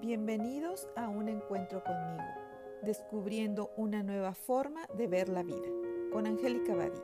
Bienvenidos a un encuentro conmigo, descubriendo una nueva forma de ver la vida, con Angélica Vadillo.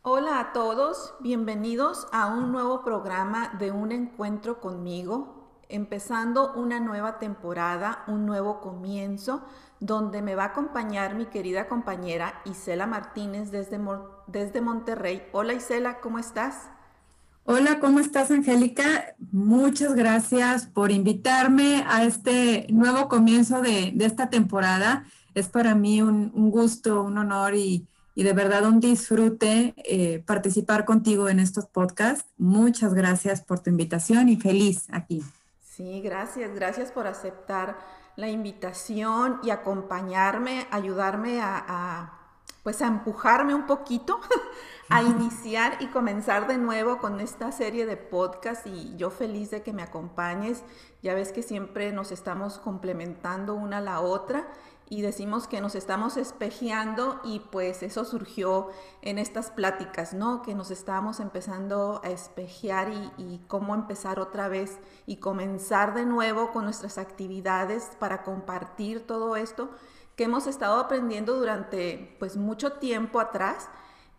Hola a todos, bienvenidos a un nuevo programa de un encuentro conmigo, empezando una nueva temporada, un nuevo comienzo, donde me va a acompañar mi querida compañera Isela Martínez desde, desde Monterrey. Hola Isela, ¿cómo estás? Hola, ¿cómo estás, Angélica? Muchas gracias por invitarme a este nuevo comienzo de, esta temporada. Es para mí un, gusto, un honor y, de verdad un disfrute eh, participar contigo en estos podcasts. Muchas gracias por tu invitación y feliz aquí. Sí, gracias, gracias por aceptar la invitación y acompañarme, ayudarme a pues a empujarme un poquito a iniciar y comenzar de nuevo con esta serie de podcast y yo feliz de que me acompañes. Ya ves que siempre nos estamos complementando una a la otra y decimos que nos estamos espejeando y pues eso surgió en estas pláticas, ¿no? Que nos estábamos empezando a espejear y, cómo empezar otra vez y comenzar de nuevo con nuestras actividades para compartir todo esto que hemos estado aprendiendo durante pues mucho tiempo atrás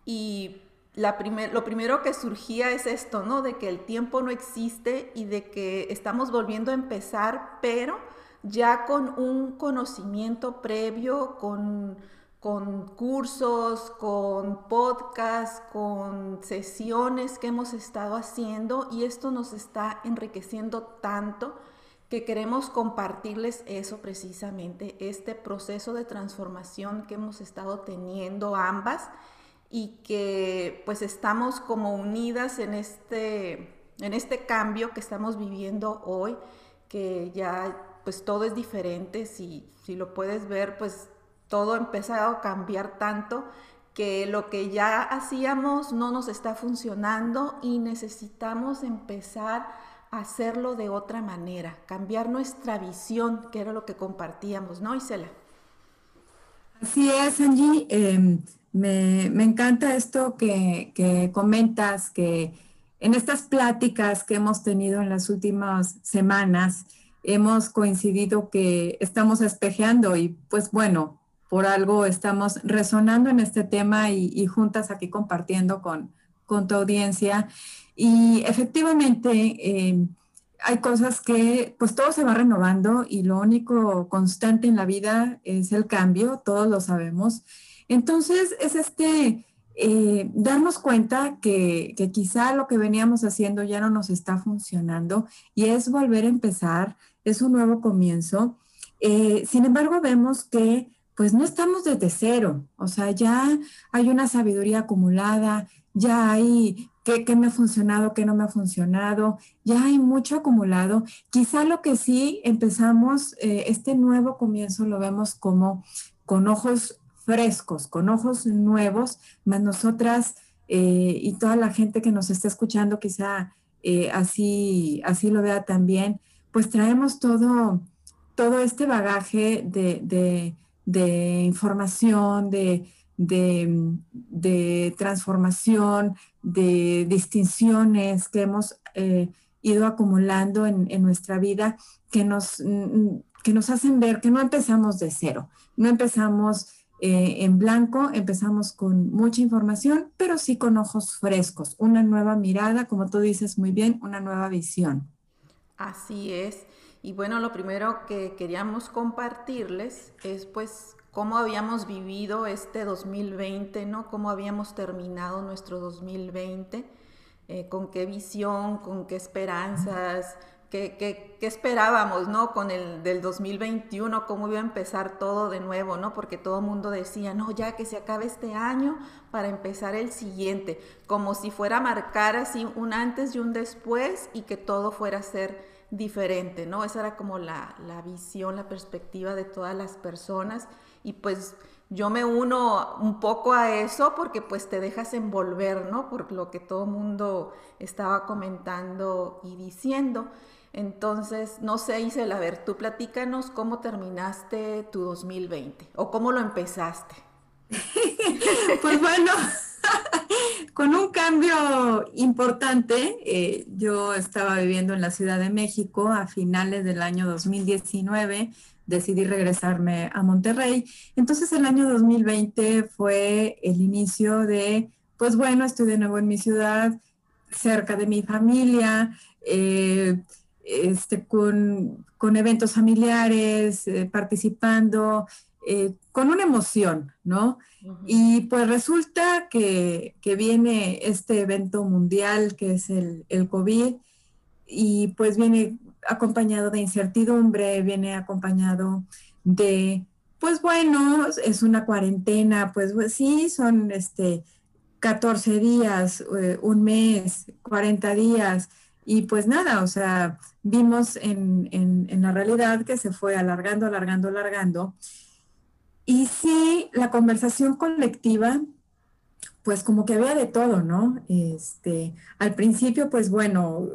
y lo primero que surgía es esto, ¿no? De que el tiempo no existe y de que estamos volviendo a empezar, pero ya con un conocimiento previo, con, con cursos, con podcasts, con sesiones que hemos estado haciendo y esto nos está enriqueciendo tanto que queremos compartirles eso precisamente, este proceso de transformación que hemos estado teniendo ambas y que pues estamos como unidas en este, en este cambio que estamos viviendo hoy, que ya pues todo es diferente, si, si lo puedes ver pues todo ha empezado a cambiar tanto que lo que ya hacíamos no nos está funcionando y necesitamos empezar hacerlo de otra manera, cambiar nuestra visión, que era lo que compartíamos, ¿no, Isela? Así es, Angie. Em, me, encanta esto que, que, comentas, que en estas pláticas que hemos tenido en las últimas semanas, hemos coincidido que estamos espejeando y pues bueno, por algo estamos resonando en este tema y, juntas aquí compartiendo con, con tu audiencia. Y efectivamente, eh, hay cosas que, pues todo se va renovando y lo único constante en la vida es el cambio, todos lo sabemos. Entonces, es este, eh, darnos cuenta que, quizá lo que veníamos haciendo ya no nos está funcionando y es volver a empezar, es un nuevo comienzo. Eh, sin embargo, vemos que pues no estamos desde cero, o sea, ya hay una sabiduría acumulada, ya hay qué, me ha funcionado, qué no me ha funcionado, ya hay mucho acumulado. Quizá lo que sí empezamos, eh, este nuevo comienzo lo vemos como con ojos frescos, con ojos nuevos, más nosotras eh, y toda la gente que nos está escuchando quizá así, así lo vea también, pues traemos todo, todo este bagaje de, de información, de, de, transformación, de distinciones que hemos eh, ido acumulando en, nuestra vida que nos, mm, que nos hacen ver que no empezamos de cero, no empezamos eh, en blanco, empezamos con mucha información, pero sí con ojos frescos, una nueva mirada, como tú dices muy bien, una nueva visión. Así es. Y bueno, lo primero que queríamos compartirles es pues cómo habíamos vivido este 2020, ¿no? Cómo habíamos terminado nuestro 2020, eh, con qué visión, con qué esperanzas, qué, qué, qué, esperábamos, ¿no? Con el del 2021, cómo iba a empezar todo de nuevo, ¿no? Porque todo el mundo decía, no, ya que se acabe este año para empezar el siguiente, como si fuera a marcar así un antes y un después y que todo fuera a ser diferente, ¿no? Esa era como la, la visión, la perspectiva de todas las personas y pues yo me uno un poco a eso porque pues te dejas envolver, ¿no? Por lo que todo el mundo estaba comentando y diciendo. Entonces, no sé, Isela, a ver, tú platícanos cómo terminaste tu 2020 o cómo lo empezaste. pues bueno, con un cambio importante. Eh, yo estaba viviendo en la Ciudad de México a finales del año 2019, decidí regresarme a Monterrey. Entonces el año 2020 fue el inicio de, pues bueno, estoy de nuevo en mi ciudad, cerca de mi familia. Eh, este, con, eventos familiares, eh, participando, eh, con una emoción, ¿no? Y pues resulta que, viene este evento mundial que es el, el, COVID y pues viene acompañado de incertidumbre, viene acompañado de, pues bueno, es una cuarentena, pues, pues sí, son este 14 días, eh, un mes, 40 días, y pues nada, o sea, vimos en, la realidad que se fue alargando, alargando, alargando. Y sí, la conversación colectiva, pues como que había de todo, ¿no? Este, al principio, pues bueno,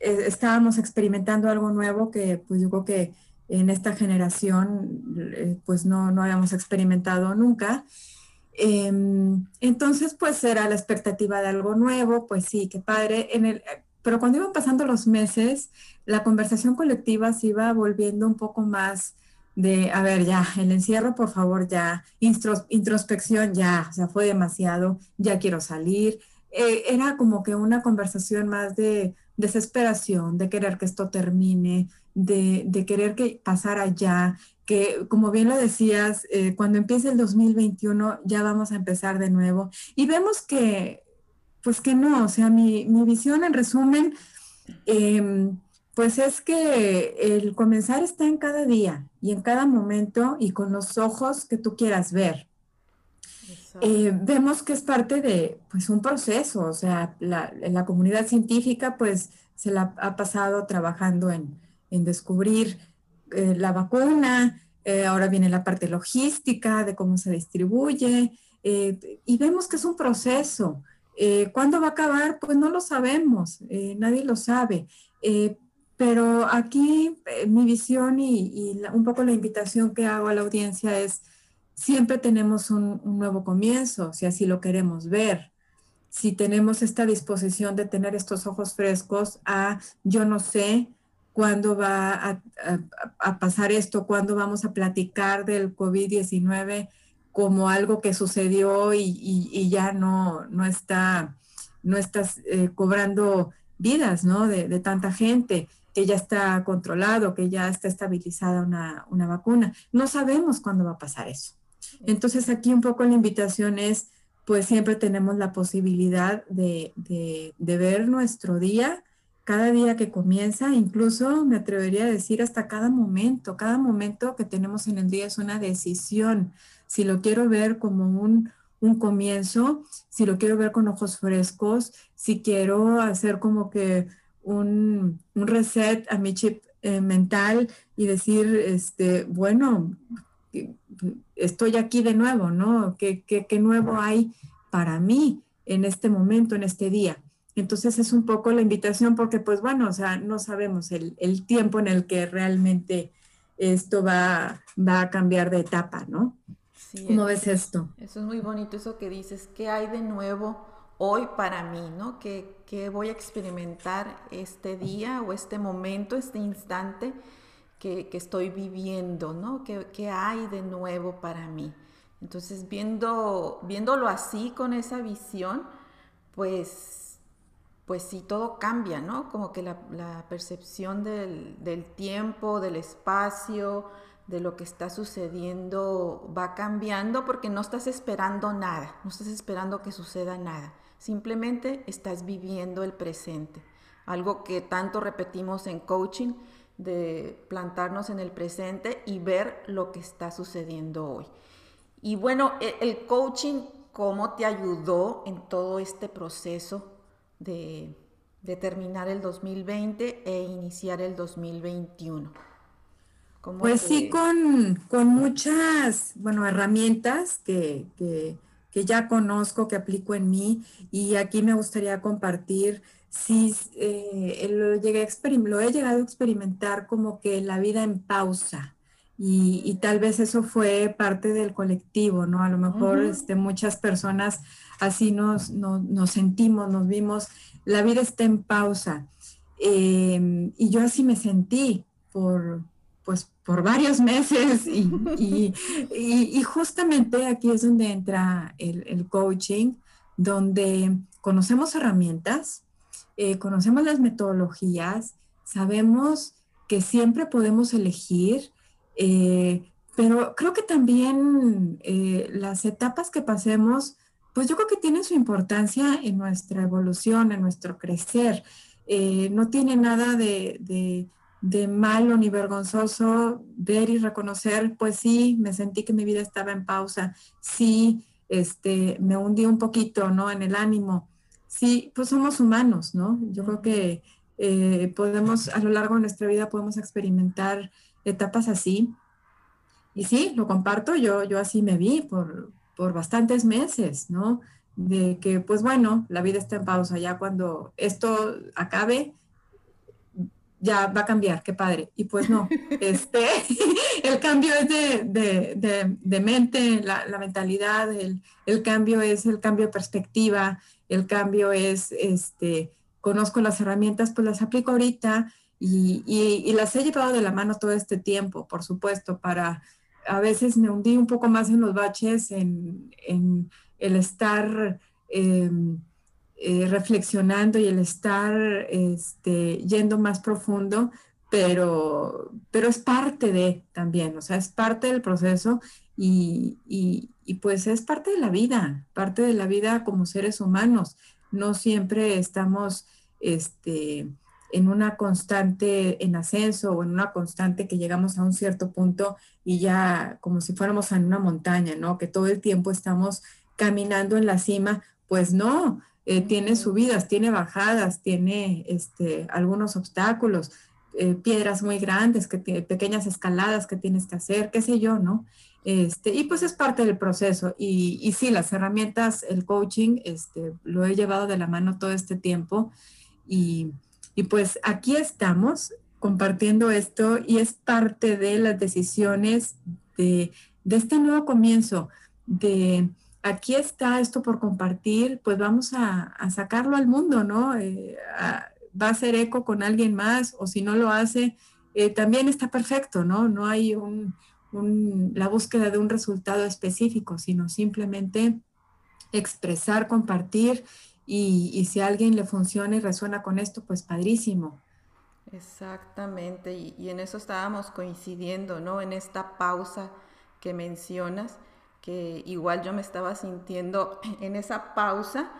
e, estábamos experimentando algo nuevo que pues yo creo que en esta generación eh, pues no, no habíamos experimentado nunca. Em, entonces, pues era la expectativa de algo nuevo, pues sí, qué padre. En pero cuando iban pasando los meses, la conversación colectiva se iba volviendo un poco más de, a ver, ya, el encierro, por favor, ya, introspección, ya, o sea, fue demasiado, ya quiero salir. Eh, era como que una conversación más de desesperación, de querer que esto termine, de, querer que pasara ya, que como bien lo decías, eh, cuando empiece el 2021 ya vamos a empezar de nuevo. Y vemos que pues que no, o sea, mi, visión en resumen, em, pues es que el comenzar está en cada día y en cada momento y con los ojos que tú quieras ver. Eh, vemos que es parte de pues un proceso, o sea, la, la comunidad científica pues se la ha pasado trabajando en, descubrir eh, la vacuna, eh, ahora viene la parte logística de cómo se distribuye y vemos que es un proceso. Eh, ¿Cuándo va a acabar? Pues no lo sabemos, eh, nadie lo sabe. Eh, pero aquí mi visión y, un poco la invitación que hago a la audiencia es, siempre tenemos un, nuevo comienzo, si así lo queremos ver. Si tenemos esta disposición de tener estos ojos frescos a, yo no sé cuándo va a pasar esto, cuándo vamos a platicar del COVID-19, como algo que sucedió y, ya no, no está, no estás eh, cobrando vidas, ¿no? De, tanta gente, que ya está controlado, que ya está estabilizada una, vacuna. No sabemos cuándo va a pasar eso. Entonces aquí un poco la invitación es, pues siempre tenemos la posibilidad de, de ver nuestro día, cada día que comienza, incluso me atrevería a decir hasta cada momento, cada momento que tenemos en el día es una decisión si lo quiero ver como un, comienzo, si lo quiero ver con ojos frescos, si quiero hacer como que un, reset a mi chip eh, mental y decir, este, bueno, estoy aquí de nuevo, ¿no? ¿Qué, nuevo hay para mí en este momento, en este día? Entonces es un poco la invitación porque, pues bueno, o sea, no sabemos el, tiempo en el que realmente esto va, va a cambiar de etapa, ¿no? ¿Cómo ves esto? Eso es muy bonito, eso que dices, ¿qué hay de nuevo hoy para mí? ¿no? ¿Qué, voy a experimentar este día o este momento, este instante que, estoy viviendo? ¿no? ¿Qué, hay de nuevo para mí? Entonces, viendo, viéndolo así, con esa visión, pues, pues sí, todo cambia, ¿no? Como que la, percepción del, del tiempo, del espacio, de lo que está sucediendo va cambiando porque no estás esperando nada, no estás esperando que suceda nada, simplemente estás viviendo el presente. Algo que tanto repetimos en coaching, de plantarnos en el presente y ver lo que está sucediendo hoy. Y bueno, e, el coaching, ¿cómo te ayudó en todo este proceso de, de terminar el 2020 e iniciar el 2021? Pues sí, con, muchas, bueno, herramientas que, ya conozco, que aplico en mí y aquí me gustaría compartir. Sí, eh, lo, llegué lo he llegado a experimentar como que la vida en pausa, y, tal vez eso fue parte del colectivo, ¿no? A lo mejor este, muchas personas así nos, nos, sentimos, nos vimos, la vida está en pausa. Em, y yo así me sentí por, pues, por varios meses y, y, justamente aquí es donde entra el, coaching, donde conocemos herramientas, eh, conocemos las metodologías, sabemos que siempre podemos elegir, eh, pero creo que también eh, las etapas que pasemos, pues yo creo que tienen su importancia en nuestra evolución, en nuestro crecer. no tiene nada de, malo ni vergonzoso ver y reconocer, pues sí, me sentí que mi vida estaba en pausa, sí, este, me hundí un poquito, ¿no? En el ánimo. Sí, pues somos humanos, ¿no? Yo creo que eh, podemos, a lo largo de nuestra vida podemos experimentar etapas así. Y sí, lo comparto, yo, yo así me vi por, por bastantes meses, ¿no? De que, pues bueno, la vida está en pausa, ya cuando esto acabe, ya va a cambiar, qué padre. Y pues no, este, el cambio es de, mente, la, mentalidad, el, el, cambio es el cambio de perspectiva, el cambio es, este, conozco las herramientas, pues las aplico ahorita y, y, las he llevado de la mano todo este tiempo, por supuesto, para, a veces me hundí un poco más en los baches, en, en el estar... Em, eh, reflexionando y el estar este, yendo más profundo, pero, pero es parte de también, o sea, es parte del proceso y, y, pues es parte de la vida, parte de la vida como seres humanos. No siempre estamos este, en una constante en ascenso o en una constante que llegamos a un cierto punto y ya como si fuéramos en una montaña, ¿no? Que todo el tiempo estamos caminando en la cima, pues no, eh, tiene subidas, tiene bajadas, tiene este, algunos obstáculos, eh, piedras muy grandes, que pequeñas escaladas que tienes que hacer, qué sé yo, ¿no? Este, y pues es parte del proceso. Y, y sí, las herramientas, el coaching, este, lo he llevado de la mano todo este tiempo. Y, y pues aquí estamos compartiendo esto y es parte de las decisiones de, de este nuevo comienzo, de aquí está esto por compartir, pues vamos a, sacarlo al mundo, ¿no? Eh, va a hacer eco con alguien más o si no lo hace, eh, también está perfecto, ¿no? No hay la búsqueda de un resultado específico, sino simplemente expresar, compartir y, si a alguien le funciona y resuena con esto, pues padrísimo. Exactamente, y en eso estábamos coincidiendo, ¿no? En esta pausa que mencionas que igual yo me estaba sintiendo en esa pausa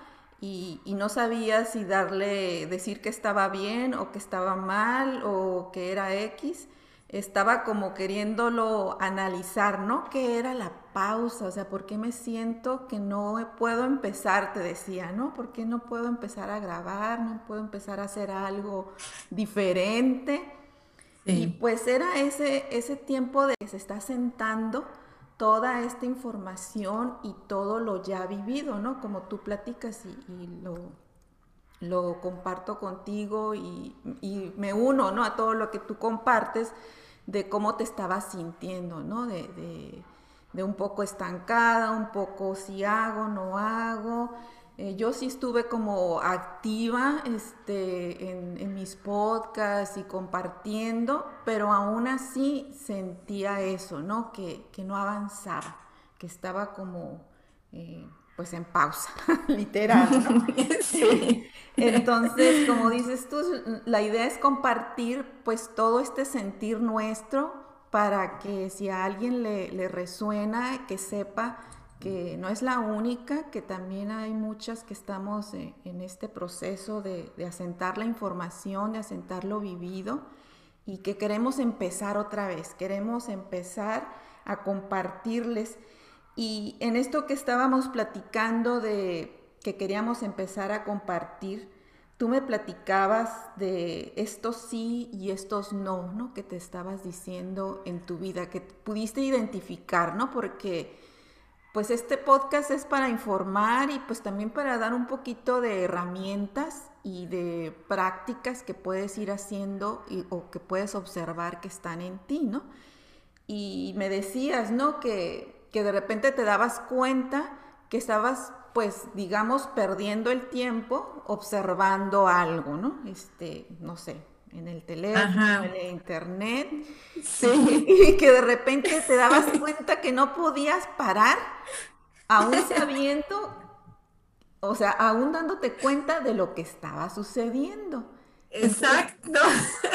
y, no sabía si darle, decir que estaba bien o que estaba mal o que era X. Estaba como queriéndolo analizar, ¿no? ¿Qué era la pausa? O sea, ¿por qué me siento que no puedo empezar? Te decía, ¿no? ¿Por qué no puedo empezar a grabar? ¿No puedo empezar a hacer algo diferente? Y pues era ese, ese tiempo de que se está sentando toda esta información y todo lo ya vivido, ¿no? Como tú platicas y, lo, lo, comparto contigo y, me uno, ¿no? A todo lo que tú compartes de cómo te estabas sintiendo, ¿no? De, de un poco estancada, un poco si hago, no hago, eh, yo sí estuve como activa este, en, mis podcasts y compartiendo, pero aún así sentía eso, ¿no? Que, no avanzaba, que estaba como eh, pues en pausa, literal, ¿no? Entonces, como dices tú, la idea es compartir pues todo este sentir nuestro para que si a alguien le, le resuena, que sepa que no es la única, que también hay muchas que estamos eh, en este proceso de, asentar la información, de asentar lo vivido y que queremos empezar otra vez, queremos empezar a compartirles. Y en esto que estábamos platicando de que queríamos empezar a compartir, tú me platicabas de estos sí y estos no, ¿no? Que te estabas diciendo en tu vida, que pudiste identificar, ¿no? Porque pues este podcast es para informar y pues también para dar un poquito de herramientas y de prácticas que puedes ir haciendo o que puedes observar que están en ti, ¿no? y me decías, ¿no? Que, que de repente te dabas cuenta que estabas, pues, digamos, perdiendo el tiempo observando algo, ¿no? Este, no sé, en el teléfono, en el internet. Sí. Y que de repente te dabas cuenta que no podías parar, aún sabiendo, o sea, aún dándote cuenta de lo que estaba sucediendo. Exacto.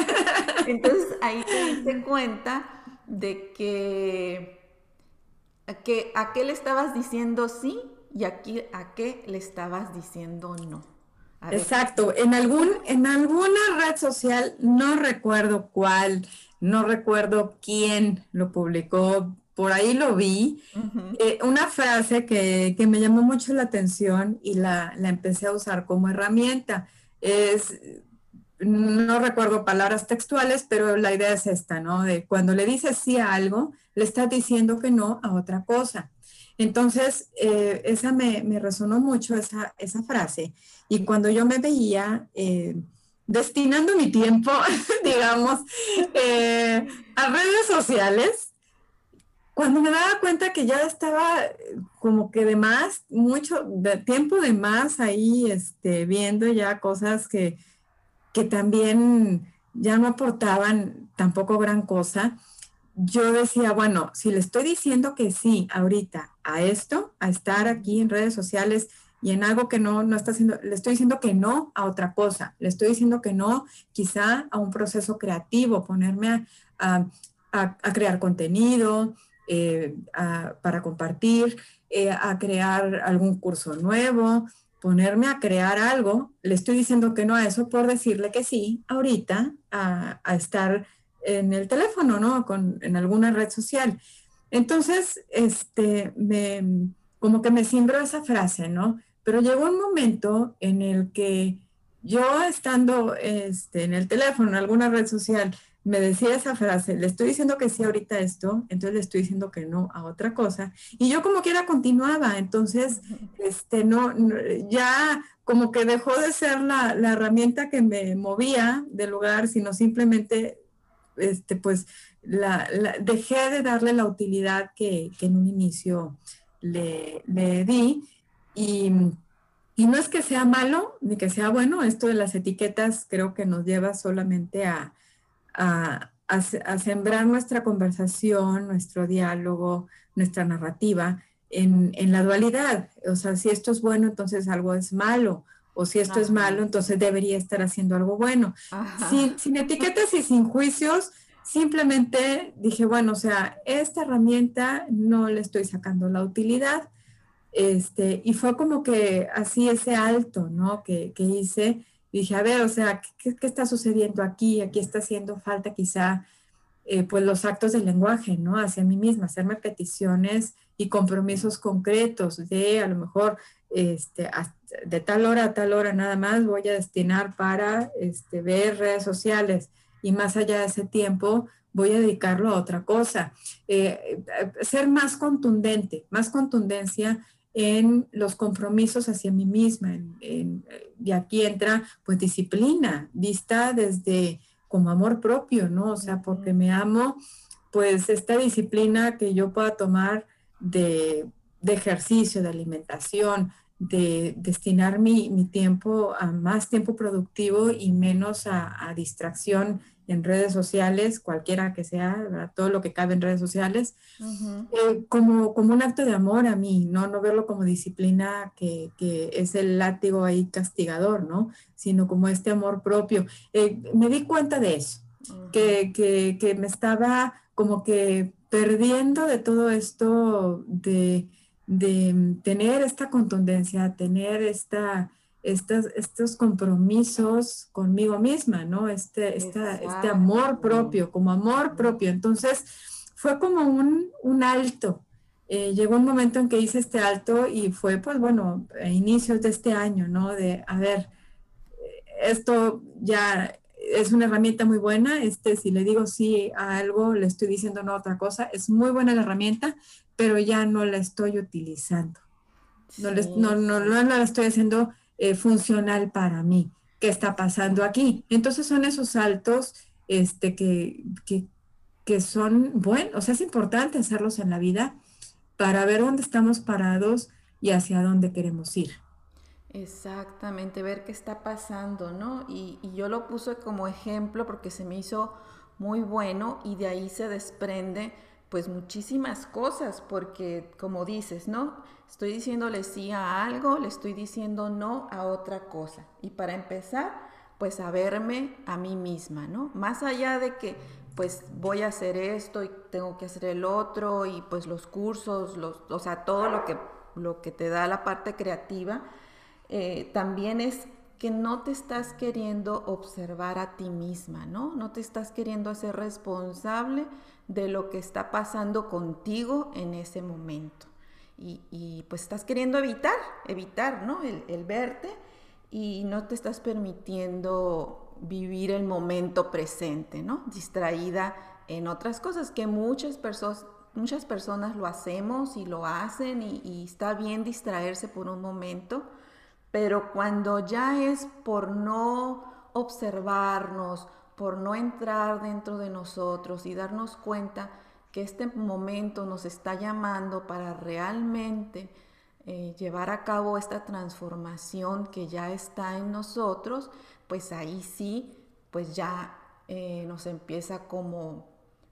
Entonces ahí te diste cuenta de que, que a qué le estabas diciendo sí y aquí a qué le estabas diciendo no. Exacto. En algún, en alguna red social, no recuerdo cuál, no recuerdo quién lo publicó, por ahí lo vi, eh, una frase que, me llamó mucho la atención y la, la empecé a usar como herramienta. Es no recuerdo palabras textuales, pero la idea es esta, ¿no? De cuando le dices sí a algo, le estás diciendo que no a otra cosa. Entonces, eh, esa me, resonó mucho, esa, esa, frase. Y cuando yo me veía eh, destinando mi tiempo, digamos, eh, a redes sociales, cuando me daba cuenta que ya estaba como que de más, mucho de tiempo de más ahí, este, viendo ya cosas que, que también ya no aportaban tampoco gran cosa, yo decía, bueno, si le estoy diciendo que sí ahorita a esto, a estar aquí en redes sociales y en algo que no, no está haciendo, le estoy diciendo que no a otra cosa, le estoy diciendo que no quizá a un proceso creativo, ponerme a, crear contenido eh, para compartir, eh, a crear algún curso nuevo, ponerme a crear algo, le estoy diciendo que no a eso por decirle que sí ahorita a, estar en el teléfono, ¿no? Con, en alguna red social. Entonces, este, me, como que me cimbró esa frase, ¿no? Pero llegó un momento en el que yo estando este, en el teléfono, en alguna red social, me decía esa frase, le estoy diciendo que sí ahorita esto, entonces le estoy diciendo que no a otra cosa. Y yo como quiera continuaba, entonces, este, no, ya como que dejó de ser la, herramienta que me movía del lugar, sino simplemente, este, pues, dejé de darle la utilidad que, en un inicio le, le di. Y, y no es que sea malo ni que sea bueno, esto de las etiquetas creo que nos lleva solamente a, a, sembrar nuestra conversación, nuestro diálogo, nuestra narrativa en, la dualidad. O sea, si esto es bueno, entonces algo es malo. O si esto es malo, entonces debería estar haciendo algo bueno. Sin, sin etiquetas y sin juicios, simplemente dije, bueno, o sea, esta herramienta no le estoy sacando la utilidad. Este, y fue como que así ese alto, ¿no? Que, que hice y dije, a ver, o sea, ¿qué, está sucediendo aquí? Aquí está haciendo falta quizá, eh, pues los actos del lenguaje, ¿no? Hacia mí misma, hacerme peticiones y compromisos concretos de a lo mejor este, de tal hora a tal hora nada más voy a destinar para este, ver redes sociales y más allá de ese tiempo voy a dedicarlo a otra cosa. Eh, eh, ser más contundente, más contundencia en los compromisos hacia mí misma. y aquí entra pues disciplina, vista desde como amor propio, ¿no? O sea, porque me amo, pues esta disciplina que yo pueda tomar de, ejercicio, de alimentación, de destinar mi, tiempo a más tiempo productivo y menos a, a distracción en redes sociales, cualquiera que sea, todo lo que cabe en redes sociales, eh, como, como un acto de amor a mí, ¿no? No verlo como disciplina que, que es el látigo ahí castigador, ¿no? Sino como este amor propio. Eh, me di cuenta de eso, que, que, que, me estaba como que perdiendo de todo esto de, de tener esta contundencia, tener esta estos compromisos conmigo misma, ¿no? Este, este amor propio, como amor propio. Entonces, fue como un, alto. Eh, llegó un momento en que hice este alto y fue, pues bueno, a inicios de este año, ¿no? De, a ver, esto ya es una herramienta muy buena. Este, si le digo sí a algo, le estoy diciendo no a otra cosa. Es muy buena la herramienta, pero ya no la estoy utilizando. No, no, no, no la estoy haciendo eh, funcional para mí. ¿Qué está pasando aquí? Entonces son esos saltos este, que, que, que son buenos, o sea, es importante hacerlos en la vida para ver dónde estamos parados y hacia dónde queremos ir. Exactamente, ver qué está pasando, ¿no? Y, yo lo puse como ejemplo porque se me hizo muy bueno y de ahí se desprende pues muchísimas cosas, porque como dices, ¿no? Estoy diciéndole sí a algo, le estoy diciendo no a otra cosa. Y para empezar, pues a verme a mí misma, ¿no? Más allá de que pues voy a hacer esto y tengo que hacer el otro y pues los cursos, los, o sea, todo lo que, lo que te da la parte creativa, eh, también es que no te estás queriendo observar a ti misma, ¿no? No te estás queriendo hacer responsable de lo que está pasando contigo en ese momento. Y, pues estás queriendo evitar, evitar, ¿no? El, verte y no te estás permitiendo vivir el momento presente, ¿no? Distraída en otras cosas que muchas personas, muchas personas lo hacemos y lo hacen y, y está bien distraerse por un momento, pero cuando ya es por no observarnos, por no entrar dentro de nosotros y darnos cuenta que este momento nos está llamando para realmente eh, llevar a cabo esta transformación que ya está en nosotros, pues ahí sí, pues ya eh, nos empieza como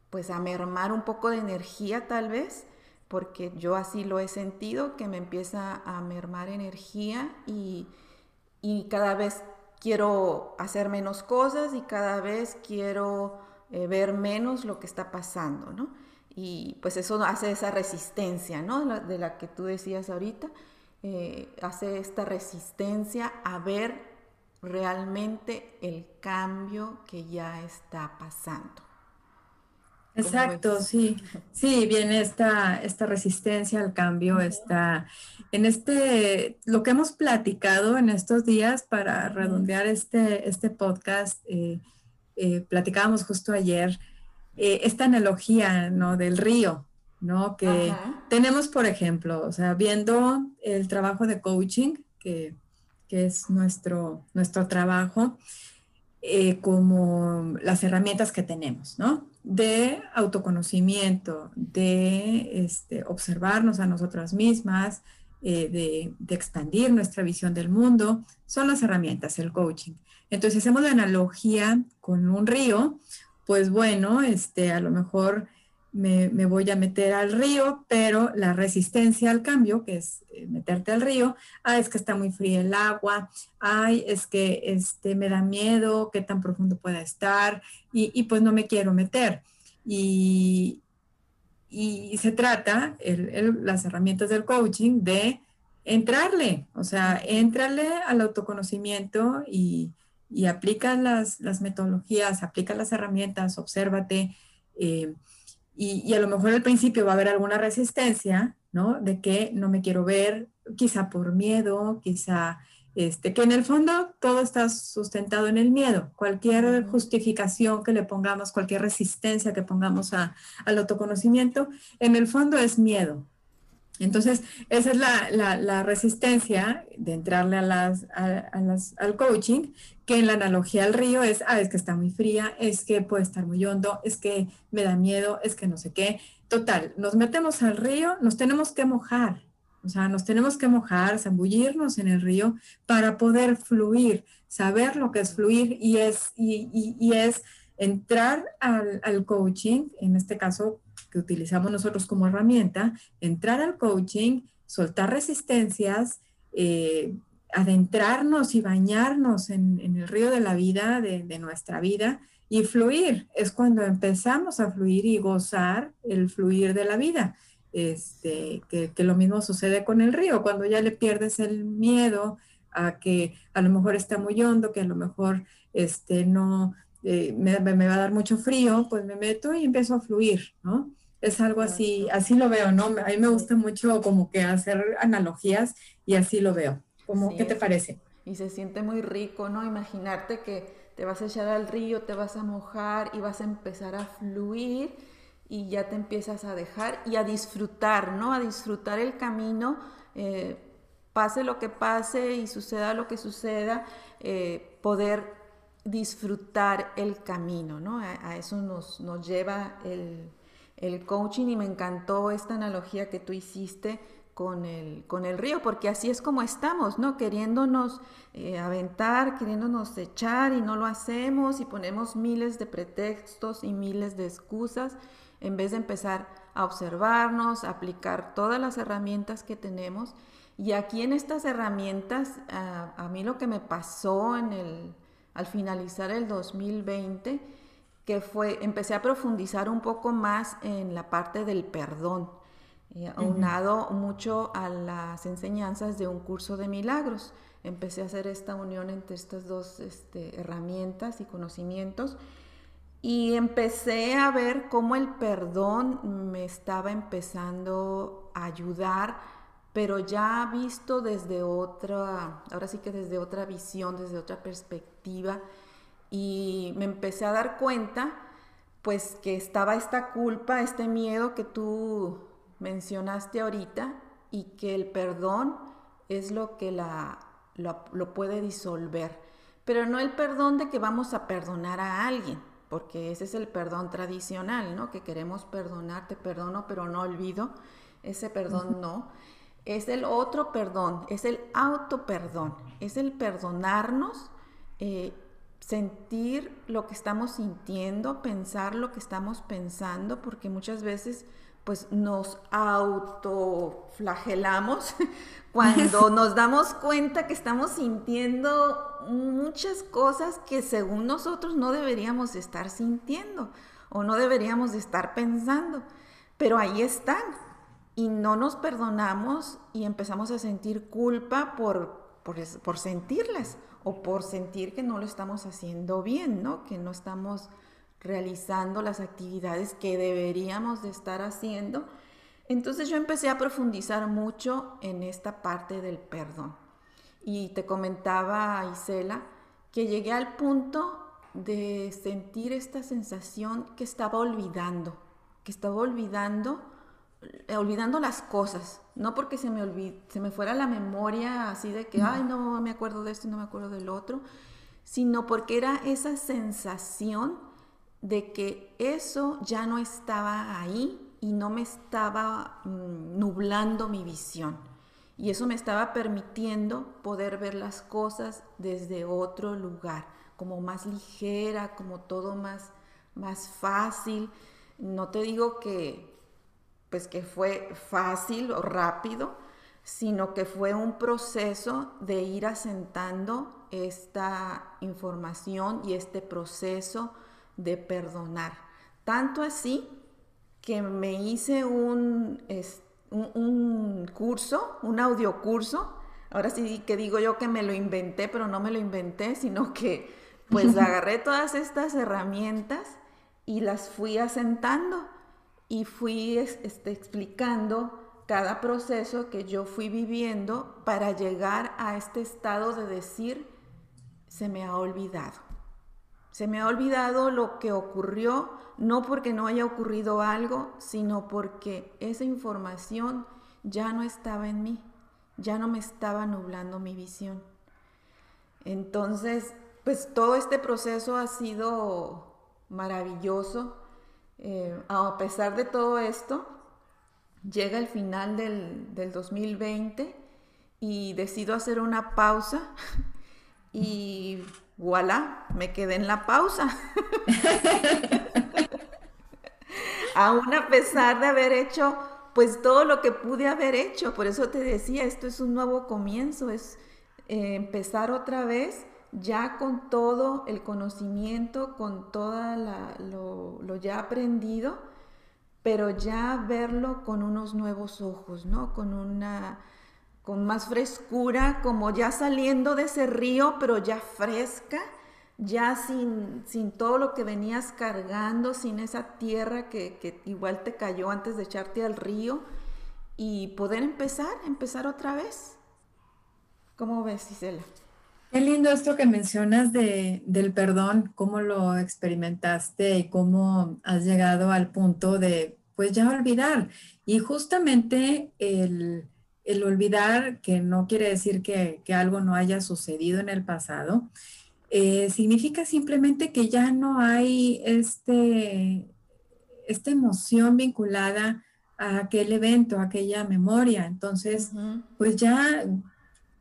pues a mermar un poco de energía tal vez, porque yo así lo he sentido, que me empieza a mermar energía y, y cada vez quiero hacer menos cosas y cada vez quiero eh, ver menos lo que está pasando, ¿no? Y pues eso hace esa resistencia, ¿no? De la que tú decías ahorita, eh, hace esta resistencia a ver realmente el cambio que ya está pasando. Exacto, sí, sí, viene esta, esta resistencia al cambio, está en este, lo que hemos platicado en estos días para redondear este, este podcast, eh, eh, platicábamos justo ayer, eh, esta analogía, ¿no? Del río, ¿no? Que tenemos, por ejemplo, o sea, viendo el trabajo de coaching, que, que es nuestro, nuestro trabajo, como las herramientas que tenemos, ¿no? de autoconocimiento, de este, observarnos a nosotras mismas, eh, de, expandir nuestra visión del mundo, son las herramientas, el coaching. Entonces, hacemos la analogía con un río, pues bueno, este, a lo mejor me, voy a meter al río, pero la resistencia al cambio, que es eh, meterte al río, ah, es que está muy fría el agua, ay, es que este, me da miedo, qué tan profundo pueda estar, y, pues no me quiero meter. Y, y se trata, las herramientas del coaching, de entrarle, o sea, entrarle al autoconocimiento y, y aplica las, metodologías, aplica las herramientas, obsérvate. Eh, y, a lo mejor al principio va a haber alguna resistencia, ¿no? De que no me quiero ver, quizá por miedo, quizá, este, que en el fondo todo está sustentado en el miedo. Cualquier justificación que le pongamos, cualquier resistencia que pongamos al autoconocimiento, en el fondo es miedo. Entonces, esa es la, resistencia de entrarle a las, al coaching, que en la analogía al río es, ah, es que está muy fría, es que puede estar muy hondo, es que me da miedo, es que no sé qué. Total, nos metemos al río, nos tenemos que mojar, o sea, nos tenemos que mojar, zambullirnos en el río para poder fluir, saber lo que es fluir y es, entrar al coaching, en este caso que utilizamos nosotros como herramienta, entrar al coaching, soltar resistencias, eh, adentrarnos y bañarnos en, el río de la vida, de, nuestra vida, y fluir. Es cuando empezamos a fluir y gozar el fluir de la vida. Este, que, lo mismo sucede con el río, cuando ya le pierdes el miedo a que a lo mejor está muy hondo, que a lo mejor este, no, eh, me, me, va a dar mucho frío, pues me meto y empiezo a fluir, ¿no? Es algo así, así lo veo, ¿no? A mí me gusta mucho como que hacer analogías y así lo veo. Como, ¿Qué te parece? Y se siente muy rico, ¿no? Imaginarte que te vas a echar al río, te vas a mojar y vas a empezar a fluir y ya te empiezas a dejar y a disfrutar, ¿no? A disfrutar el camino, eh, pase lo que pase y suceda lo que suceda, eh, poder disfrutar el camino, ¿no? A, eso nos, nos lleva el, el, coaching y me encantó esta analogía que tú hiciste con el, con el río, porque así es como estamos, ¿no? Queriéndonos eh, aventar, queriéndonos echar y no lo hacemos y ponemos miles de pretextos y miles de excusas en vez de empezar a observarnos, a aplicar todas las herramientas que tenemos. Y aquí en estas herramientas, a, mí lo que me pasó en el, al finalizar el 2020, que fue, empecé a profundizar un poco más en la parte del perdón eh, aunado mucho a las enseñanzas de un curso de milagros. Empecé a hacer esta unión entre estas dos este, herramientas y conocimientos y empecé a ver cómo el perdón me estaba empezando a ayudar, pero ya visto desde otra, ahora sí que desde otra visión, desde otra perspectiva, y me empecé a dar cuenta pues que estaba esta culpa, este miedo que tú mencionaste ahorita y que el perdón es lo que la, lo, puede disolver. Pero no el perdón de que vamos a perdonar a alguien, porque ese es el perdón tradicional, ¿no? Que queremos perdonar, te perdono, pero no olvido. Ese perdón no. Es el otro perdón, es el auto perdón, es el perdonarnos, eh, sentir lo que estamos sintiendo, pensar lo que estamos pensando, porque muchas veces pues nos autoflagelamos cuando nos damos cuenta que estamos sintiendo muchas cosas que según nosotros no deberíamos estar sintiendo o no deberíamos estar pensando, pero ahí están y no nos perdonamos y empezamos a sentir culpa por, por, sentirlas o por sentir que no lo estamos haciendo bien, ¿no? Que no estamos realizando las actividades que deberíamos de estar haciendo. Entonces yo empecé a profundizar mucho en esta parte del perdón. Y te comentaba, Isela, que llegué al punto de sentir esta sensación que estaba olvidando, que estaba olvidando, olvidando las cosas, no porque se me, se me fuera la memoria así de que, ay, no me acuerdo de esto y no me acuerdo del otro, sino porque era esa sensación de que eso ya no estaba ahí y no me estaba mm, nublando mi visión. Y eso me estaba permitiendo poder ver las cosas desde otro lugar, como más ligera, como todo más, más fácil. No te digo que, pues que fue fácil o rápido, sino que fue un proceso de ir asentando esta información y este proceso de perdonar. Tanto así que me hice un, un, curso, un audiocurso. Ahora sí que digo yo que me lo inventé, pero no me lo inventé, sino que pues agarré todas estas herramientas y las fui asentando y fui este, explicando cada proceso que yo fui viviendo para llegar a este estado de decir, se me ha olvidado. Se me ha olvidado lo que ocurrió, no porque no haya ocurrido algo, sino porque esa información ya no estaba en mí, ya no me estaba nublando mi visión. Entonces, pues todo este proceso ha sido maravilloso. Eh, a pesar de todo esto, llega el final del, del 2020 y decido hacer una pausa y voilà, me quedé en la pausa. Aún a pesar de haber hecho pues todo lo que pude haber hecho, por eso te decía, esto es un nuevo comienzo, es eh, empezar otra vez ya con todo el conocimiento, con todo lo, lo, ya aprendido, pero ya verlo con unos nuevos ojos, ¿no? Con una con más frescura, como ya saliendo de ese río, pero ya fresca, ya sin, sin todo lo que venías cargando, sin esa tierra que, igual te cayó antes de echarte al río, y poder empezar, empezar otra vez. ¿Cómo ves, Isela? Qué lindo esto que mencionas de, del perdón, cómo lo experimentaste y cómo has llegado al punto de, pues ya olvidar. Y justamente el el olvidar, que no quiere decir que, algo no haya sucedido en el pasado, eh, significa simplemente que ya no hay este, esta emoción vinculada a aquel evento, a aquella memoria. Entonces, pues ya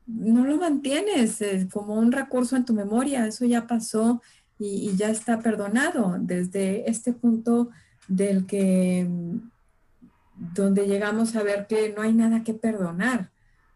no lo mantienes eh, como un recurso en tu memoria, eso ya pasó y, ya está perdonado desde este punto del que, donde llegamos a ver que no hay nada que perdonar,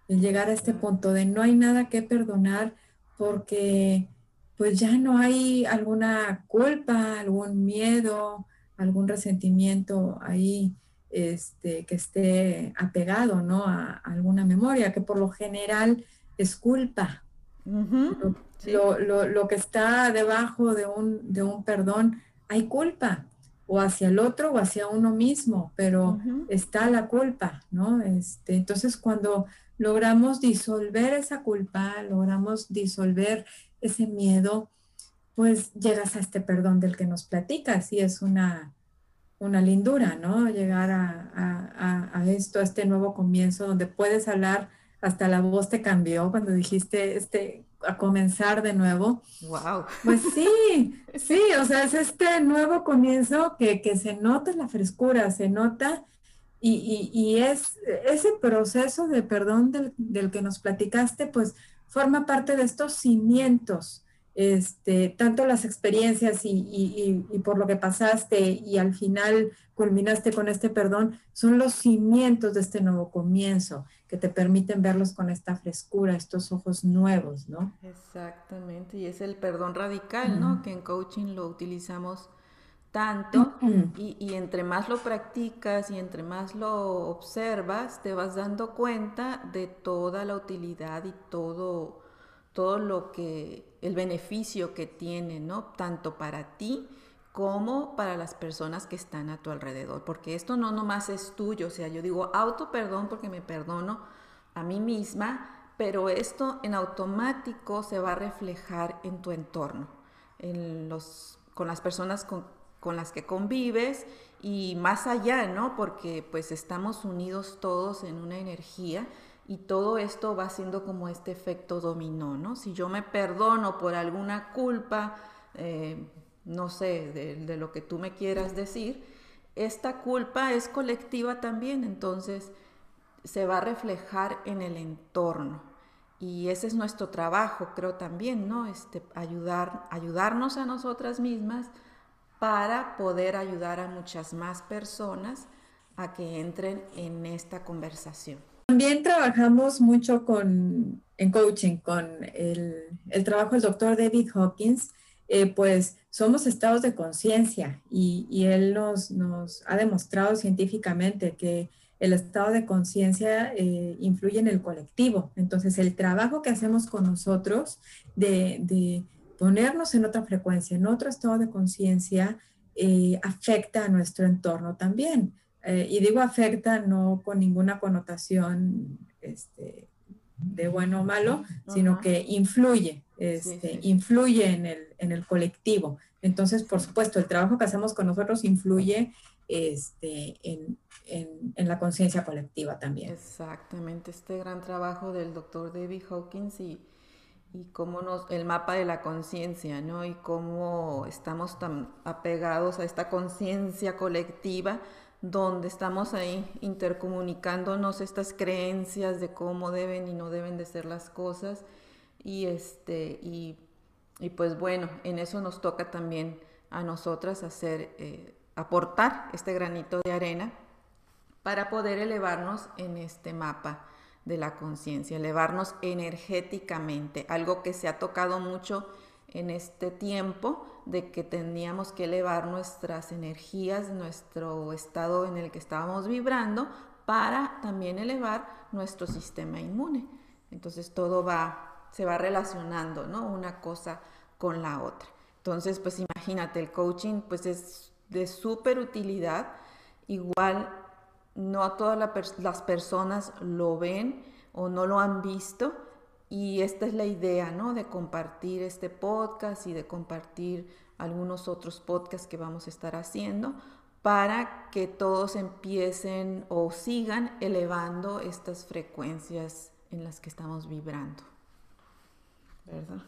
el llegar a este punto de no hay nada que perdonar porque pues ya no hay alguna culpa, algún miedo, algún resentimiento ahí este, que esté apegado ¿no? a, alguna memoria, que por lo general es culpa. lo, que está debajo de un, de un perdón, hay culpa, o hacia el otro o hacia uno mismo, pero está la culpa, ¿no? Este, entonces, cuando logramos disolver esa culpa, logramos disolver ese miedo, pues llegas a este perdón del que nos platicas y es una, una lindura, ¿no? Llegar a, a, esto, a este nuevo comienzo donde puedes hablar, hasta la voz te cambió cuando dijiste, este, a comenzar de nuevo. Wow. Pues sí, sí, o sea, es este nuevo comienzo que, que se nota la frescura, se nota y, y, es ese proceso de perdón del, del, que nos platicaste, pues forma parte de estos cimientos este, tanto las experiencias y, por lo que pasaste y al final culminaste con este perdón, son los cimientos de este nuevo comienzo que te permiten verlos con esta frescura, estos ojos nuevos, ¿no? Exactamente, y es el perdón radical, ¿no? Que en coaching lo utilizamos tanto y, y, entre más lo practicas y entre más lo observas, te vas dando cuenta de toda la utilidad y todo, todo lo que el beneficio que tiene, ¿no? Tanto para ti como para las personas que están a tu alrededor, porque esto no nomás es tuyo, o sea, yo digo auto perdón porque me perdono a mí misma, pero esto en automático se va a reflejar en tu entorno, en los, con las personas con, con las que convives y más allá, ¿no? Porque pues estamos unidos todos en una energía y todo esto va siendo como este efecto dominó, ¿no? Si yo me perdono por alguna culpa, eh, no sé, de, lo que tú me quieras decir, esta culpa es colectiva también, entonces se va a reflejar en el entorno. Y ese es nuestro trabajo, creo también, ¿no? Este, ayudar, ayudarnos a nosotras mismas para poder ayudar a muchas más personas a que entren en esta conversación. También trabajamos mucho con, en coaching con el, trabajo del doctor David Hawkins, eh, pues somos estados de conciencia y, él nos, ha demostrado científicamente que el estado de conciencia eh, influye en el colectivo. Entonces, el trabajo que hacemos con nosotros de, de ponernos en otra frecuencia, en otro estado de conciencia, eh, afecta a nuestro entorno también. Eh, y digo afecta no con ninguna connotación este, de bueno o malo, sino que influye, este, influye en el, en el, colectivo. Entonces, por supuesto, el trabajo que hacemos con nosotros influye este, en, en, la conciencia colectiva también. Exactamente, este gran trabajo del doctor David Hawkins y, y cómo nos, el mapa de la conciencia, ¿no? Y cómo estamos tan apegados a esta conciencia colectiva donde estamos ahí intercomunicándonos estas creencias de cómo deben y no deben de ser las cosas. Y, este, y, pues bueno, en eso nos toca también a nosotras hacer, eh, aportar este granito de arena para poder elevarnos en este mapa de la conciencia, elevarnos energéticamente, algo que se ha tocado mucho en este tiempo de que teníamos que elevar nuestras energías, nuestro estado en el que estábamos vibrando, para también elevar nuestro sistema inmune. Entonces todo va, se va relacionando, ¿no? Una cosa con la otra. Entonces, pues imagínate, el coaching pues es de súper utilidad. Igual no todas las personas lo ven o no lo han visto, y esta es la idea, ¿no? De compartir este podcast y de compartir algunos otros podcasts que vamos a estar haciendo para que todos empiecen o sigan elevando estas frecuencias en las que estamos vibrando. ¿Verdad?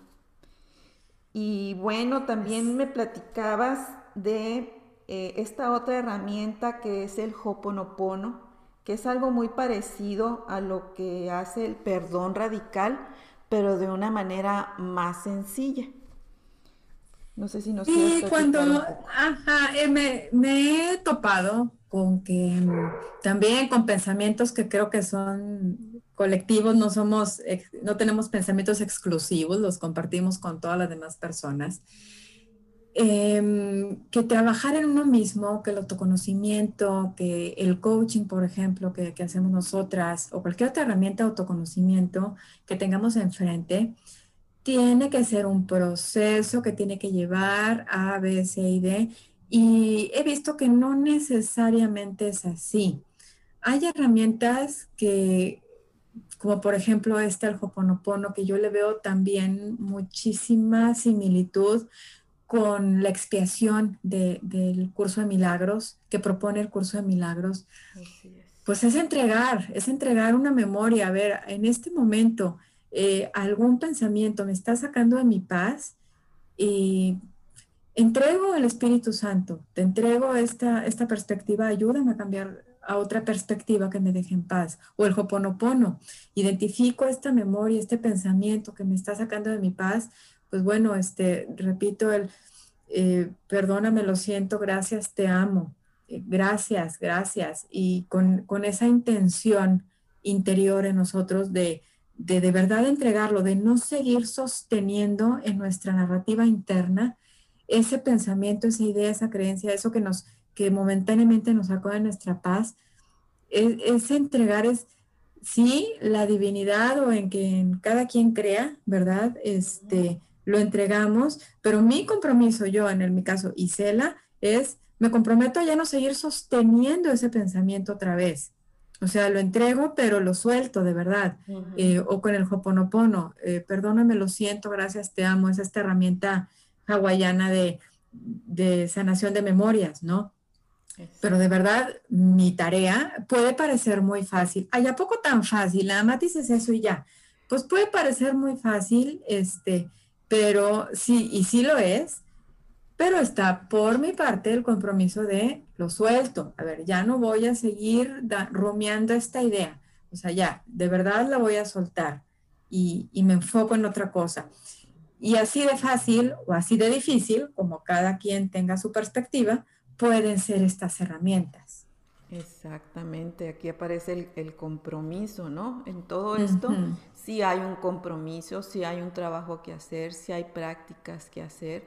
Y bueno, también me platicabas de eh, esta otra herramienta que es el Hoponopono, que es algo muy parecido a lo que hace el perdón radical, pero de una manera más sencilla. No sé si nos Sí, cuando ajá, eh, me, me, he topado con que mm, también con pensamientos que creo que son colectivos, no somos, no tenemos pensamientos exclusivos, los compartimos con todas las demás personas. Em, que trabajar en uno mismo, que el autoconocimiento, que el coaching, por ejemplo, que, que, hacemos nosotras, o cualquier otra herramienta de autoconocimiento que tengamos enfrente, tiene que ser un proceso que tiene que llevar A, B, C y D. Y he visto que no necesariamente es así. Hay herramientas que, como por ejemplo este el Hoponopono, que yo le veo también muchísima similitud con la expiación del curso de milagros, que propone el curso de milagros, pues es entregar, es entregar una memoria. A ver, en este momento, eh, algún pensamiento me está sacando de mi paz y entrego el Espíritu Santo, te entrego esta, esta perspectiva, ayúdame a cambiar a otra perspectiva que me deje en paz. O el Hoponopono, identifico esta memoria, este pensamiento que me está sacando de mi paz pues bueno, este, repito el, eh, perdóname, lo siento, gracias, te amo, eh, gracias, gracias. Y con, esa intención interior en nosotros de, de, de verdad entregarlo, de no seguir sosteniendo en nuestra narrativa interna ese pensamiento, esa idea, esa creencia, eso que nos, que momentáneamente nos sacó de nuestra paz, es, es entregar, es, sí, la divinidad o en que cada quien crea, ¿verdad? Este, lo entregamos, pero mi compromiso yo, en mi caso, Isela, es, me comprometo a ya no seguir sosteniendo ese pensamiento otra vez. O sea, lo entrego, pero lo suelto de verdad. Eh, o con el Hoponopono, eh, perdóname, lo siento, gracias, te amo. Es esta herramienta hawaiana de, de sanación de memorias, ¿no? Pero de verdad, mi tarea puede parecer muy fácil. Hay a poco tan fácil, nada más dices eso y ya. Pues puede parecer muy fácil, este, pero sí, y sí lo es, pero está por mi parte el compromiso de lo suelto. A ver, ya no voy a seguir rumiando esta idea. O sea, ya, de verdad la voy a soltar y, y me enfoco en otra cosa. Y así de fácil o así de difícil, como cada quien tenga su perspectiva, pueden ser estas herramientas. Exactamente, aquí aparece el, compromiso, ¿no? En todo esto sí hay un compromiso, sí hay un trabajo que hacer, sí hay prácticas que hacer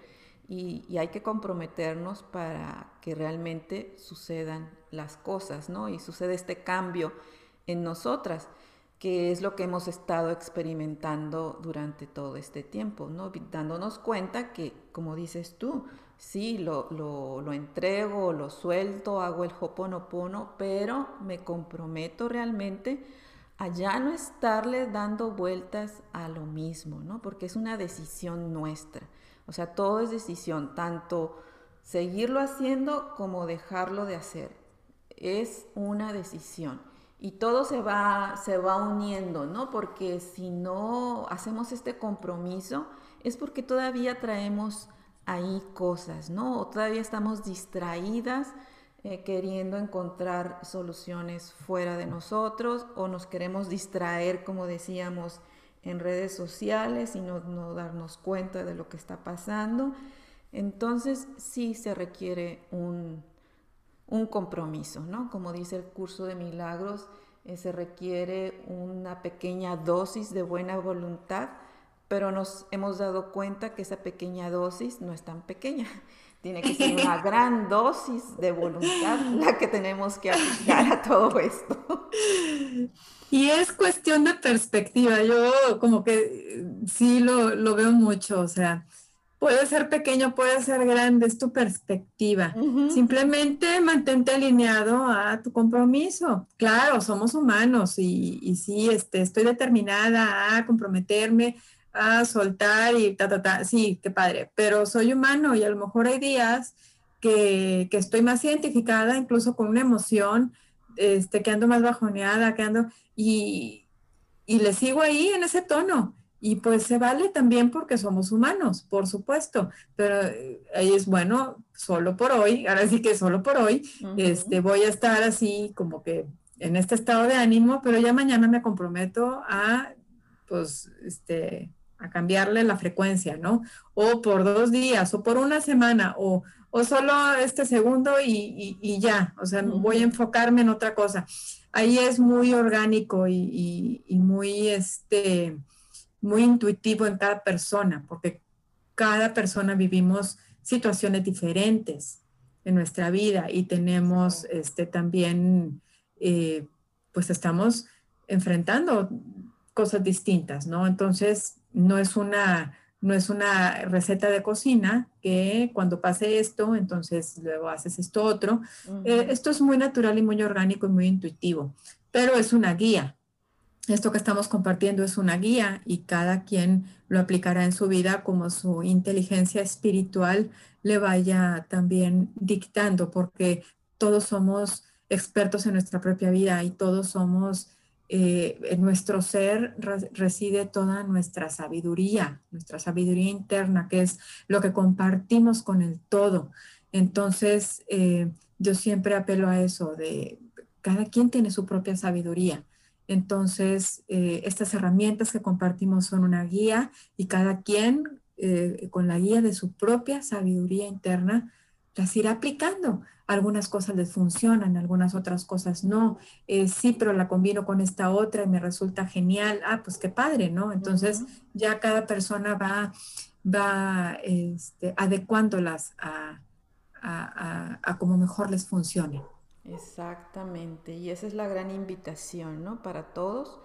y, y, hay que comprometernos para que realmente sucedan las cosas, ¿no? Y sucede este cambio en nosotras, que es lo que hemos estado experimentando durante todo este tiempo, ¿no? Dándonos cuenta que, como dices tú, sí, lo, lo, entrego, lo suelto, hago el hoponopono, pero me comprometo realmente a ya no estarle dando vueltas a lo mismo, ¿no? Porque es una decisión nuestra. O sea, todo es decisión, tanto seguirlo haciendo como dejarlo de hacer. Es una decisión. Y todo se va, se va uniendo, ¿no? Porque si no hacemos este compromiso, es porque todavía traemos ahí cosas, ¿no? O todavía estamos distraídas eh, queriendo encontrar soluciones fuera de nosotros o nos queremos distraer, como decíamos, en redes sociales y no, darnos cuenta de lo que está pasando. Entonces sí se requiere un, compromiso, ¿no? Como dice el curso de milagros, eh, se requiere una pequeña dosis de buena voluntad pero nos hemos dado cuenta que esa pequeña dosis no es tan pequeña. Tiene que ser una gran dosis de voluntad la que tenemos que aplicar a todo esto. Y es cuestión de perspectiva. Yo como que sí lo, lo veo mucho, o sea, puede ser pequeño, puede ser grande, es tu perspectiva. Simplemente mantente alineado a tu compromiso. Claro, somos humanos y, y sí, este, estoy determinada a comprometerme a soltar y ta, ta, ta. Sí, qué padre, pero soy humano y a lo mejor hay días que, estoy más identificada incluso con una emoción, este, que ando más bajoneada, que ando, y, y le sigo ahí en ese tono. y pues se vale también porque somos humanos, por supuesto, pero eh, ahí es bueno, solo por hoy, ahora sí que solo por hoy, este, voy a estar así como que en este estado de ánimo, pero ya mañana me comprometo a, pues, este, a cambiarle la frecuencia, ¿no? O por dos días, o por una semana, o, o solo este segundo y, y, ya, o sea, voy a enfocarme en otra cosa. Ahí es muy orgánico y, y, muy, este, muy intuitivo en cada persona, porque cada persona vivimos situaciones diferentes en nuestra vida y tenemos este, también eh, pues estamos enfrentando cosas distintas, ¿no? Entonces, no es una, no es una receta de cocina que cuando pase esto, entonces luego haces esto otro. Eh, esto es muy natural y muy orgánico y muy intuitivo, pero es una guía. Esto que estamos compartiendo es una guía y cada quien lo aplicará en su vida como su inteligencia espiritual le vaya también dictando, porque todos somos expertos en nuestra propia vida y todos somos, eh, en nuestro ser reside toda nuestra sabiduría, nuestra sabiduría interna, que es lo que compartimos con el todo. Entonces, eh, yo siempre apelo a eso, de cada quien tiene su propia sabiduría. Entonces, eh, estas herramientas que compartimos son una guía y cada quien, con la guía de su propia sabiduría interna, las irá aplicando algunas cosas les funcionan, algunas otras cosas no. Eh, sí, pero la combino con esta otra y me resulta genial. Ah, pues qué padre, ¿no? Entonces ya cada persona va, va este, adecuándolas a, a, a, como mejor les funcione. Exactamente, y esa es la gran invitación, ¿no? Para todos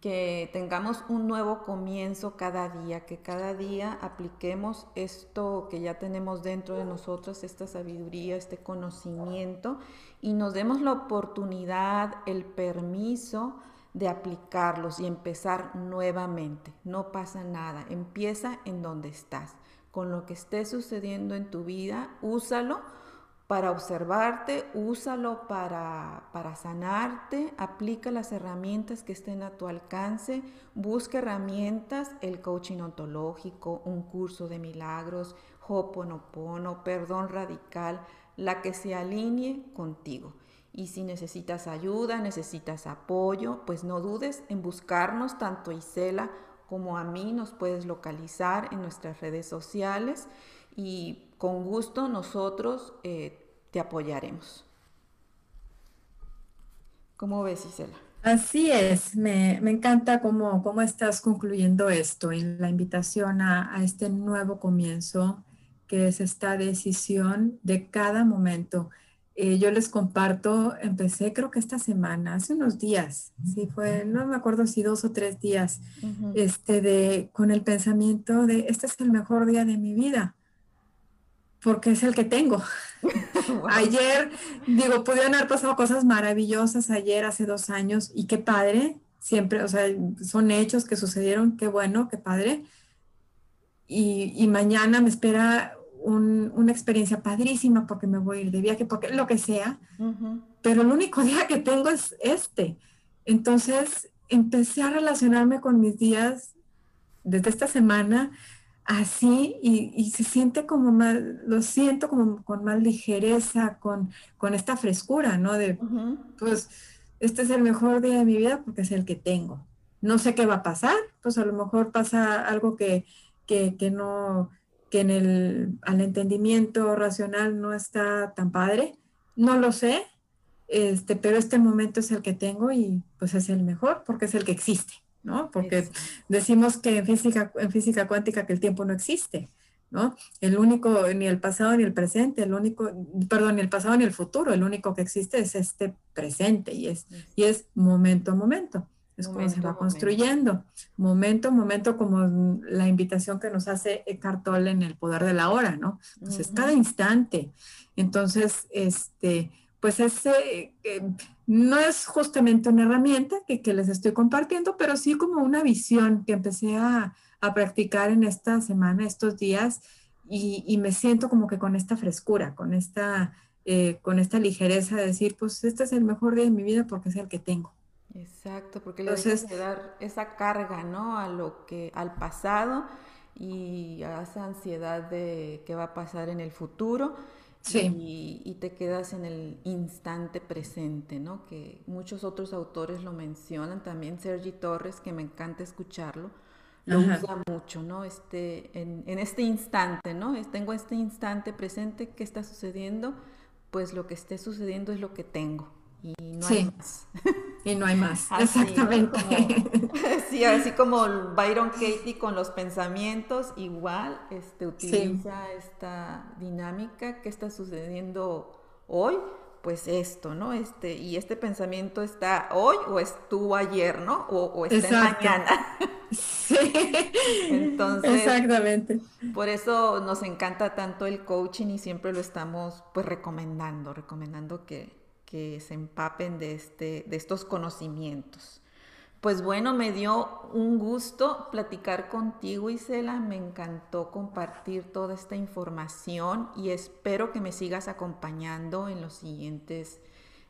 que tengamos un nuevo comienzo cada día, que cada día apliquemos esto que ya tenemos dentro de nosotros, esta sabiduría, este conocimiento, y nos demos la oportunidad, el permiso de aplicarlos y empezar nuevamente. No pasa nada, empieza en donde estás. Con lo que esté sucediendo en tu vida, úsalo para observarte, úsalo para, para, sanarte, aplica las herramientas que estén a tu alcance, busca herramientas, el coaching ontológico, un curso de milagros, hoponopono, perdón radical, la que se alinee contigo. Y si necesitas ayuda, necesitas apoyo, pues no dudes en buscarnos, tanto Isela como a mí nos puedes localizar en nuestras redes sociales y con gusto nosotros eh, te apoyaremos. ¿Cómo ves, Isela? Así es, me, encanta cómo, cómo, estás concluyendo esto y la invitación a, a, este nuevo comienzo, que es esta decisión de cada momento. Eh, yo les comparto, empecé creo que esta semana, hace unos días, sí fue, no me acuerdo si dos o tres días, este de, con el pensamiento de, este es el mejor día de mi vida porque es el que tengo. Ayer, digo, pudieron haber pasado cosas maravillosas ayer, hace dos años, y qué padre, siempre, o sea, son hechos que sucedieron, qué bueno, qué padre. Y, mañana me espera una experiencia padrísima porque me voy a ir de viaje, porque lo que sea, pero el único día que tengo es este. Entonces, empecé a relacionarme con mis días desde esta semana así y, se siente como más, lo siento como con más ligereza, con, con esta frescura, ¿no? De, pues, este es el mejor día de mi vida porque es el que tengo. No sé qué va a pasar, pues a lo mejor pasa algo que, que, que no, que en el, al entendimiento racional no está tan padre, no lo sé, este, pero este momento es el que tengo y pues es el mejor porque es el que existe. ¿No? Porque decimos que en física, en física cuántica que el tiempo no existe, ¿no? El único, ni el pasado ni el presente, el único, perdón, ni el pasado ni el futuro, el único que existe es este presente y es, y es momento a momento. Es como se va construyendo, momento a momento, como la invitación que nos hace Eckhart Tolle en El Poder de la Hora, ¿no? Entonces, cada instante. Entonces, este, pues ese eh, no es justamente una herramienta que, les estoy compartiendo, pero sí como una visión que empecé a, practicar en esta semana, estos días, y, me siento como que con esta frescura, con esta, eh, con esta ligereza de decir, pues este es el mejor día de mi vida porque es el que tengo. Exacto, porque le Entonces, de dar esa carga, ¿no? A lo que, al pasado y a esa ansiedad de qué va a pasar en el futuro. Sí. Y, te quedas en el instante presente, ¿no? Que muchos otros autores lo mencionan, también Sergi Torres, que me encanta escucharlo, lo usa mucho, ¿no? Este, en, en, este instante, ¿no? Tengo este instante presente, ¿qué está sucediendo? Pues lo que esté sucediendo es lo que tengo y no hay más. Y no hay más, exactamente. sí, así como Byron Katie con los pensamientos, igual este, utiliza esta dinámica que está sucediendo hoy, pues esto, ¿no? Este, y este pensamiento está hoy o estuvo ayer, ¿no? O, está mañana. Sí. Entonces, exactamente. Por eso nos encanta tanto el coaching y siempre lo estamos pues recomendando, recomendando que, que se empapen de, este, de estos conocimientos. Pues bueno, me dio un gusto platicar contigo, Isela. Me encantó compartir toda esta información y espero que me sigas acompañando en los siguientes,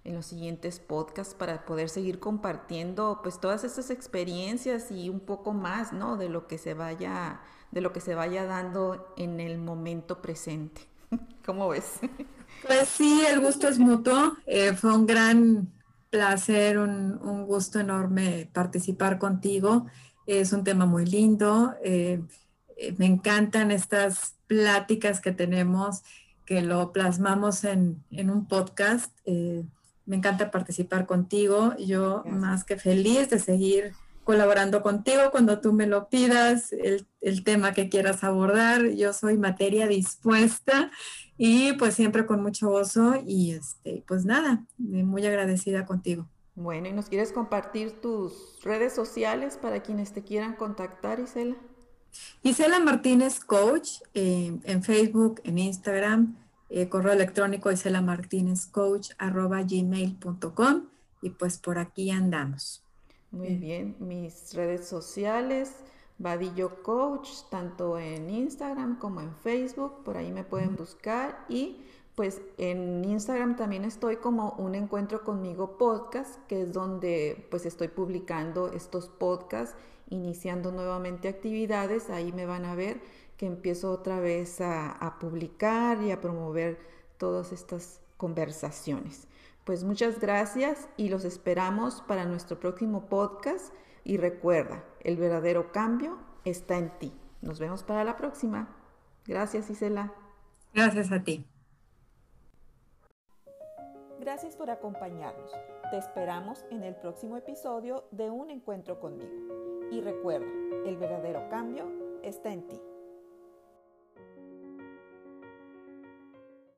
en los siguientes podcasts para poder seguir compartiendo pues todas estas experiencias y un poco más, ¿no? De lo que se vaya, de lo que se vaya dando en el momento presente. ¿Cómo ves? Pues sí, el gusto es mutuo. Eh, fue un gran placer, un, gusto enorme participar contigo. Es un tema muy lindo. Eh, eh, me encantan estas pláticas que tenemos, que lo plasmamos en, un podcast. me encanta participar contigo. Yo más que feliz de seguir colaborando contigo cuando tú me lo pidas, el, el tema que quieras abordar. Yo soy materia dispuesta y pues siempre con mucho gozo y este, pues nada, muy agradecida contigo. Bueno, ¿y nos quieres compartir tus redes sociales para quienes te quieran contactar, Isela? Isela Martínez Coach eh, en Facebook, en Instagram, eh, correo electrónico isela martínez coach arroba gmail.com y pues por aquí andamos. Muy bien, mis redes sociales, Vadillo Coach, tanto en Instagram como en Facebook, por ahí me pueden buscar. Y pues en Instagram también estoy como un encuentro conmigo podcast, que es donde pues estoy publicando estos podcasts, iniciando nuevamente actividades, ahí me van a ver que empiezo otra vez a, a publicar y a promover todas estas conversaciones. Pues muchas gracias y los esperamos para nuestro próximo podcast y recuerda, el verdadero cambio está en ti. Nos vemos para la próxima. Gracias, Isela. Gracias a ti. Gracias por acompañarnos. Te esperamos en el próximo episodio de Un Encuentro conmigo. Y recuerda, el verdadero cambio está en ti.